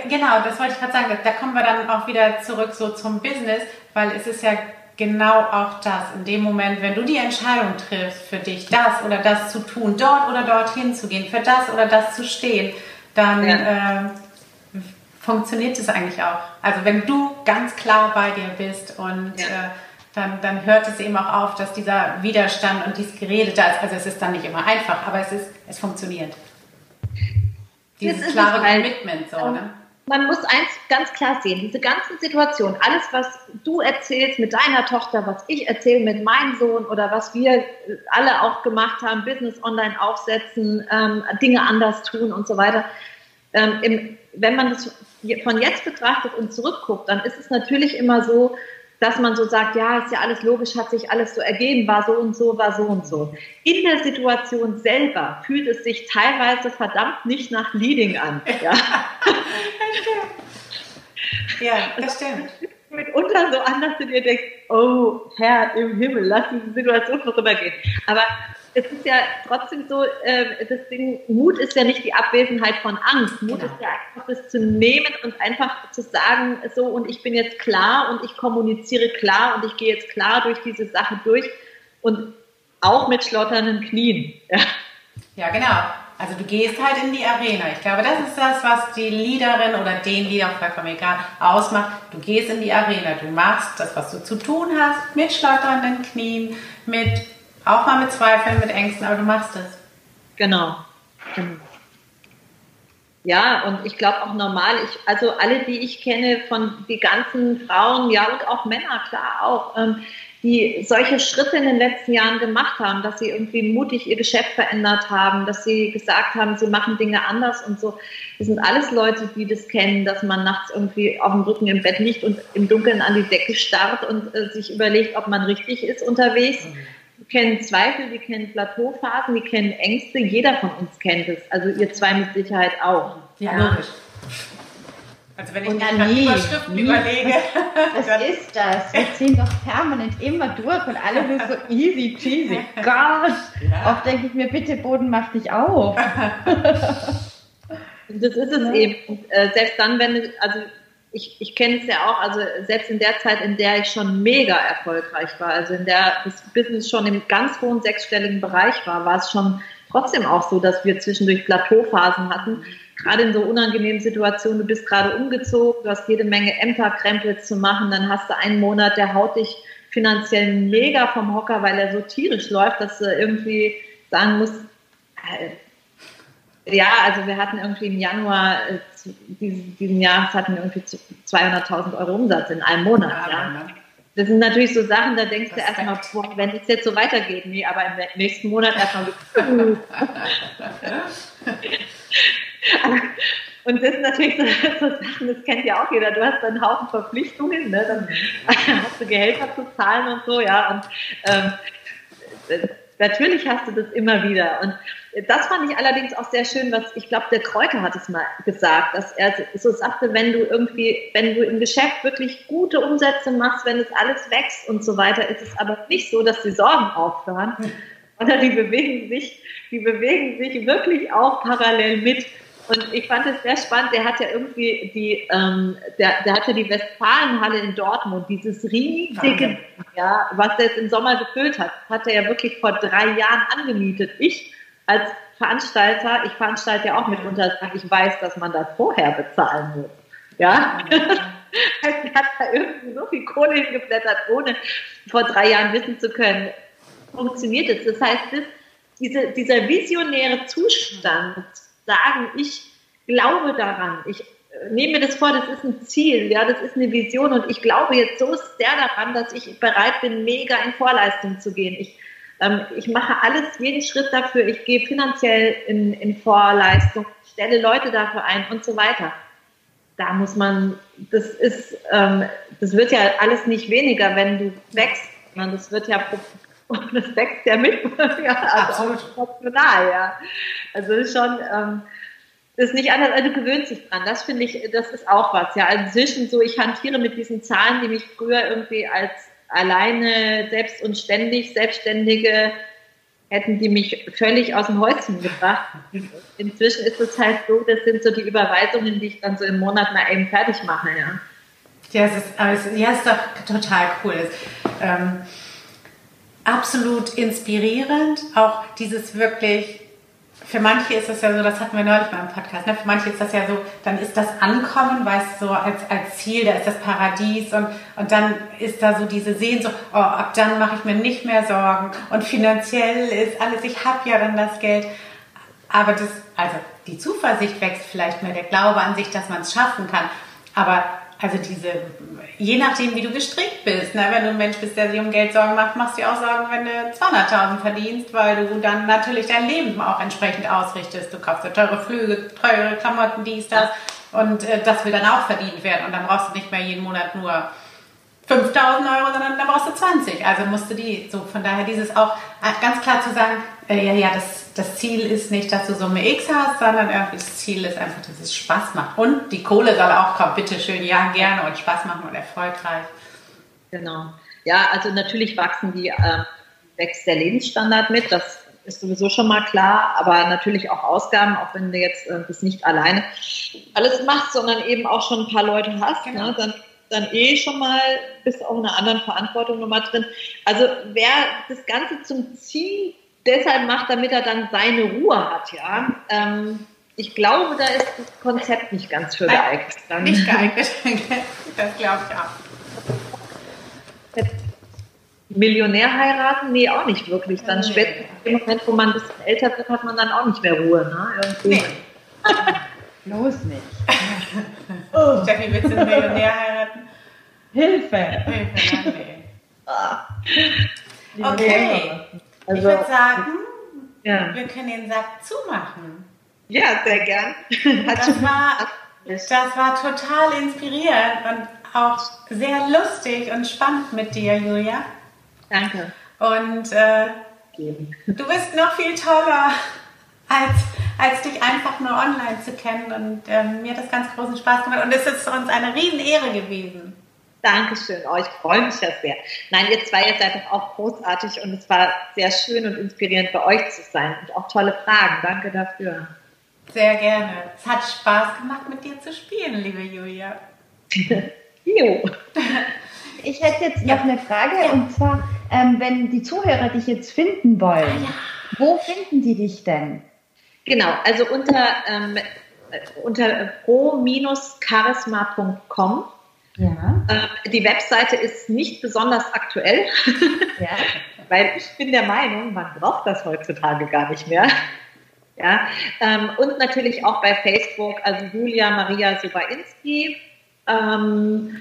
genau, das wollte ich gerade sagen. Da kommen wir dann auch wieder zurück so zum Business, weil es ist ja genau auch das. In dem Moment, wenn du die Entscheidung triffst, für dich das oder das zu tun, dort oder dorthin zu gehen, für das oder das zu stehen, dann ja. äh, funktioniert es eigentlich auch. Also wenn du ganz klar bei dir bist und ja. äh, dann, dann hört es eben auch auf, dass dieser Widerstand und dieses Gerede da ist. Also es ist dann nicht immer einfach, aber es ist, es funktioniert. Dieses klare Commitment so, ne? Man muss eins ganz klar sehen, diese ganzen Situationen, alles, was du erzählst mit deiner Tochter, was ich erzähle mit meinem Sohn oder was wir alle auch gemacht haben, Business online aufsetzen, ähm, Dinge anders tun und so weiter. Ähm, im, wenn man das von jetzt betrachtet und zurückguckt, dann ist es natürlich immer so, dass man so sagt, ja, ist ja alles logisch, hat sich alles so ergeben, war so und so, war so und so. In der Situation selber fühlt es sich teilweise verdammt nicht nach Leading an. Ja, ja das stimmt. Mitunter so an, dass du dir denkst, oh Herr im Himmel, lass diese Situation vorübergehen. Aber es ist ja trotzdem so, äh, das Ding, Mut ist ja nicht die Abwesenheit von Angst. Mut genau. ist ja einfach das zu nehmen und einfach zu sagen, so und ich bin jetzt klar und ich kommuniziere klar und ich gehe jetzt klar durch diese Sache durch und auch mit schlotternden Knien. Ja, ja genau. Also du gehst halt in die Arena. Ich glaube, das ist das, was die Leaderin oder den Leader, vollkommen egal, ausmacht. Du gehst in die Arena. Du machst das, was du zu tun hast, mit schlotternden Knien, mit auch mal mit Zweifeln, mit Ängsten, aber du machst es. Genau. genau. Ja, und ich glaube auch normal, ich, also alle, die ich kenne, von die ganzen Frauen, ja, und auch Männer, klar auch, ähm, die solche Schritte in den letzten Jahren gemacht haben, dass sie irgendwie mutig ihr Geschäft verändert haben, dass sie gesagt haben, sie machen Dinge anders und so. Das sind alles Leute, die das kennen, dass man nachts irgendwie auf dem Rücken im Bett liegt und im Dunkeln an die Decke starrt und äh, sich überlegt, ob man richtig ist unterwegs. Mhm die kennen Zweifel, die kennen Plateauphasen, die kennen Ängste. Jeder von uns kennt es. Also ihr zwei mit Sicherheit auch. Ja, logisch. Also wenn ich und mir nie, Überschriften nie. überlege. Was, was ist das? Wir ziehen doch permanent immer durch und alle nur so easy cheesy. Gott! Ja. Oft denke ich mir, bitte Boden, mach dich auf. das ist es ja. eben. Und, äh, selbst dann, wenn, also ich, ich kenne es ja auch, also selbst in der Zeit, in der ich schon mega erfolgreich war, also in der das Business schon im ganz hohen sechsstelligen Bereich war, war es schon trotzdem auch so, dass wir zwischendurch Plateauphasen hatten. Gerade in so unangenehmen Situationen, du bist gerade umgezogen, du hast jede Menge Ämterkrempels zu machen, dann hast du einen Monat, der haut dich finanziell mega vom Hocker, weil er so tierisch läuft, dass du irgendwie sagen musst, äh, ja, also wir hatten irgendwie im Januar äh, diesen, diesen Jahres hatten wir irgendwie 200.000 Euro Umsatz in einem Monat. Ja, ja. Ne? Das sind natürlich so Sachen, da denkst das du erstmal, boah, wenn es jetzt so weitergeht, nee, aber im nächsten Monat erstmal. Und das sind natürlich so, so, Sachen, das kennt ja auch jeder. Du hast einen Haufen Verpflichtungen, ne? dann hast du Gehälter zu zahlen und so, ja. Und ähm, natürlich hast du das immer wieder. Und das fand ich allerdings auch sehr schön, was ich glaube, der Kräuter hat es mal gesagt, dass er so sagte, wenn du irgendwie, wenn du im Geschäft wirklich gute Umsätze machst, wenn es alles wächst und so weiter, ist es aber nicht so, dass die Sorgen aufhören, sondern die bewegen sich, die bewegen sich wirklich auch parallel mit. Und ich fand es sehr spannend. Der hat ja irgendwie die, ähm, der, der hatte die Westfalenhalle in Dortmund, dieses riesige, ja, was der jetzt im Sommer gefüllt hat, hat er ja wirklich vor drei Jahren angemietet. Ich als Veranstalter, ich veranstalte ja auch mitunter, ich weiß, dass man das vorher bezahlen muss. Ja, also hat da irgendwie so viel Kohle hingeblättert, ohne vor drei Jahren wissen zu können, funktioniert es. Das heißt, das, diese, dieser visionäre Zustand, sagen, ich glaube daran, ich äh, nehme mir das vor, das ist ein Ziel, ja, das ist eine Vision und ich glaube jetzt so sehr daran, dass ich bereit bin, mega in Vorleistung zu gehen. Ich ich mache alles, jeden Schritt dafür. Ich gehe finanziell in, in Vorleistung, stelle Leute dafür ein und so weiter. Da muss man, das ist, ähm, das wird ja alles nicht weniger, wenn du wächst, sondern das wird ja, das wächst ja mit, ja, also Absolut. proportional, ja. Also ist schon, ähm, ist nicht anders, also du gewöhnst dich dran. Das finde ich, das ist auch was. Ja, inzwischen so, ich hantiere mit diesen Zahlen, die mich früher irgendwie als alleine selbst und ständig Selbstständige hätten die mich völlig aus dem Häuschen gebracht. Inzwischen ist es halt so, das sind so die Überweisungen, die ich dann so im Monat mal eben fertig mache, ja. Ja, es ist, also, ja, es ist doch total cool. Ähm, absolut inspirierend, auch dieses wirklich für manche ist das ja so, das hatten wir neulich mal im Podcast, ne? für manche ist das ja so, dann ist das Ankommen, weißt du, so als, als Ziel, da ist das Paradies und, und dann ist da so diese Sehnsucht, oh, ab dann mache ich mir nicht mehr Sorgen und finanziell ist alles, ich habe ja dann das Geld. Aber das, also die Zuversicht wächst vielleicht mehr, der Glaube an sich, dass man es schaffen kann. Aber also diese, je nachdem, wie du gestrickt bist, ne? wenn du ein Mensch bist, der sich um Geld Sorgen macht, machst du dir auch Sorgen, wenn du 200.000 verdienst, weil du dann natürlich dein Leben auch entsprechend ausrichtest. Du kaufst dir teure Flüge, teure Klamotten, dies, das und äh, das will dann auch verdient werden und dann brauchst du nicht mehr jeden Monat nur 5000 Euro, sondern dann brauchst du 20. Also musst du die, so von daher dieses auch äh, ganz klar zu sagen, äh, ja, ja, das, das Ziel ist nicht, dass du Summe X hast, sondern irgendwie das Ziel ist einfach, dass es Spaß macht. Und die Kohle soll auch kommen, bitteschön, ja, gerne und Spaß machen und erfolgreich. Genau. Ja, also natürlich wachsen die, äh, wächst der Lebensstandard mit, das ist sowieso schon mal klar, aber natürlich auch Ausgaben, auch wenn du jetzt äh, das nicht alleine alles machst, sondern eben auch schon ein paar Leute hast, genau. ne, dann dann eh schon mal bist auch in einer anderen Verantwortung nochmal drin. Also wer das Ganze zum Ziel deshalb macht, damit er dann seine Ruhe hat, ja. Ähm, ich glaube, da ist das Konzept nicht ganz für geeignet. Dann. Nicht geeignet, das glaube ich auch. Millionär heiraten? Nee, auch nicht wirklich. Dann nee. später, im Moment, wo man ein bisschen älter wird, hat man dann auch nicht mehr Ruhe. Ne? Irgendwie. Nee. Los nicht. oh. Steffi, willst du einen Millionär heiraten? Hilfe! Hilfe, nein, nee. Okay. Also, ich würde sagen, ja. wir können den Sack zumachen. Ja, sehr gern. Das war, das war total inspirierend und auch sehr lustig und spannend mit dir, Julia. Danke. Und äh, du bist noch viel toller, als, als dich einfach nur online zu kennen. Und ähm, mir hat das ganz großen Spaß gemacht. Und es ist uns eine Riesenehre gewesen. Dankeschön. Oh, ich freue mich ja sehr. Nein, ihr zwei ihr seid doch auch großartig und es war sehr schön und inspirierend bei euch zu sein und auch tolle Fragen. Danke dafür. Sehr gerne. Es hat Spaß gemacht, mit dir zu spielen, liebe Julia. jo. Ich hätte jetzt noch eine Frage ja. und zwar, ähm, wenn die Zuhörer dich jetzt finden wollen, ah, ja. wo finden die dich denn? Genau, also unter, ähm, unter pro-charisma.com. Ja. Ähm, die Webseite ist nicht besonders aktuell, ja. weil ich bin der Meinung, man braucht das heutzutage gar nicht mehr. Ja, ähm, und natürlich auch bei Facebook, also Julia Maria Sobainski. Ähm,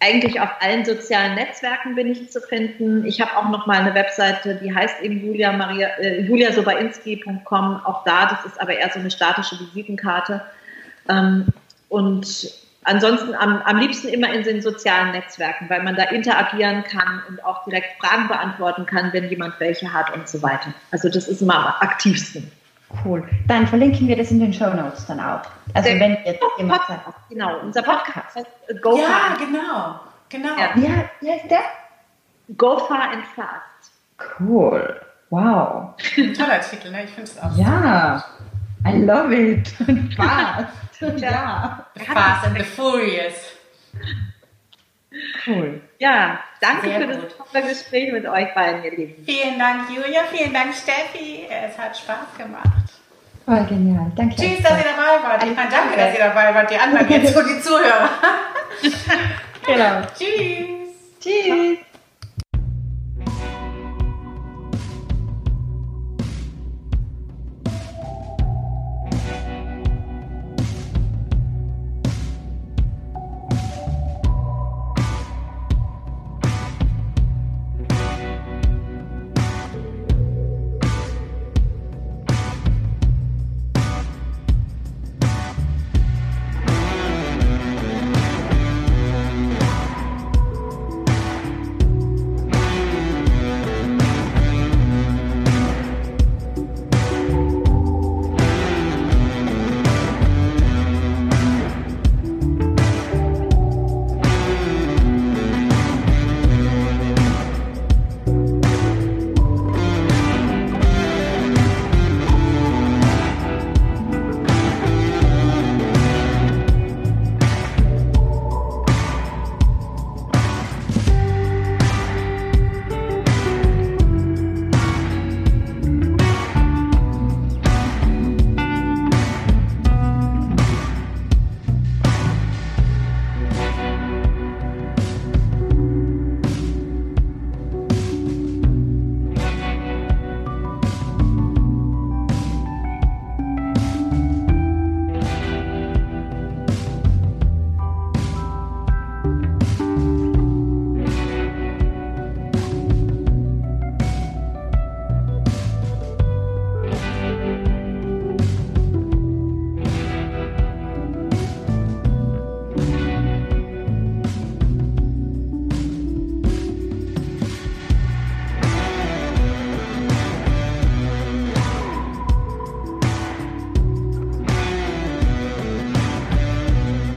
eigentlich auf allen sozialen Netzwerken bin ich zu finden. Ich habe auch noch mal eine Webseite, die heißt eben Julia Maria, äh, juliasobainski.com. Auch da, das ist aber eher so eine statische Visitenkarte. Ähm, und ansonsten am, am liebsten immer in den sozialen Netzwerken, weil man da interagieren kann und auch direkt Fragen beantworten kann, wenn jemand welche hat und so weiter. Also das ist immer am aktivsten. Cool. Dann verlinken wir das in den Show Notes dann auch. Also Der wenn jetzt jemand sagt. Genau, unser Podcast heißt Go Ja, Far genau. Genau. Ja. Wie, wie heißt der? Go Far and Fast. Cool. Wow. Ein toller Titel, ne? Ich finde es auch. Ja. I love it. Fast. ja. Fast and the Furious. Cool. Ja, danke Sehr für gut. das tolle Gespräch mit euch beiden, ihr Lieben. Vielen Dank, Julia. Vielen Dank, Steffi. Es hat Spaß gemacht. Oh, genial. Danke. Tschüss, dass ihr dabei wart. Ich meine, danke, dass ihr dabei wart. Die anderen jetzt, so die Zuhörer. genau. Tschüss. Tschüss.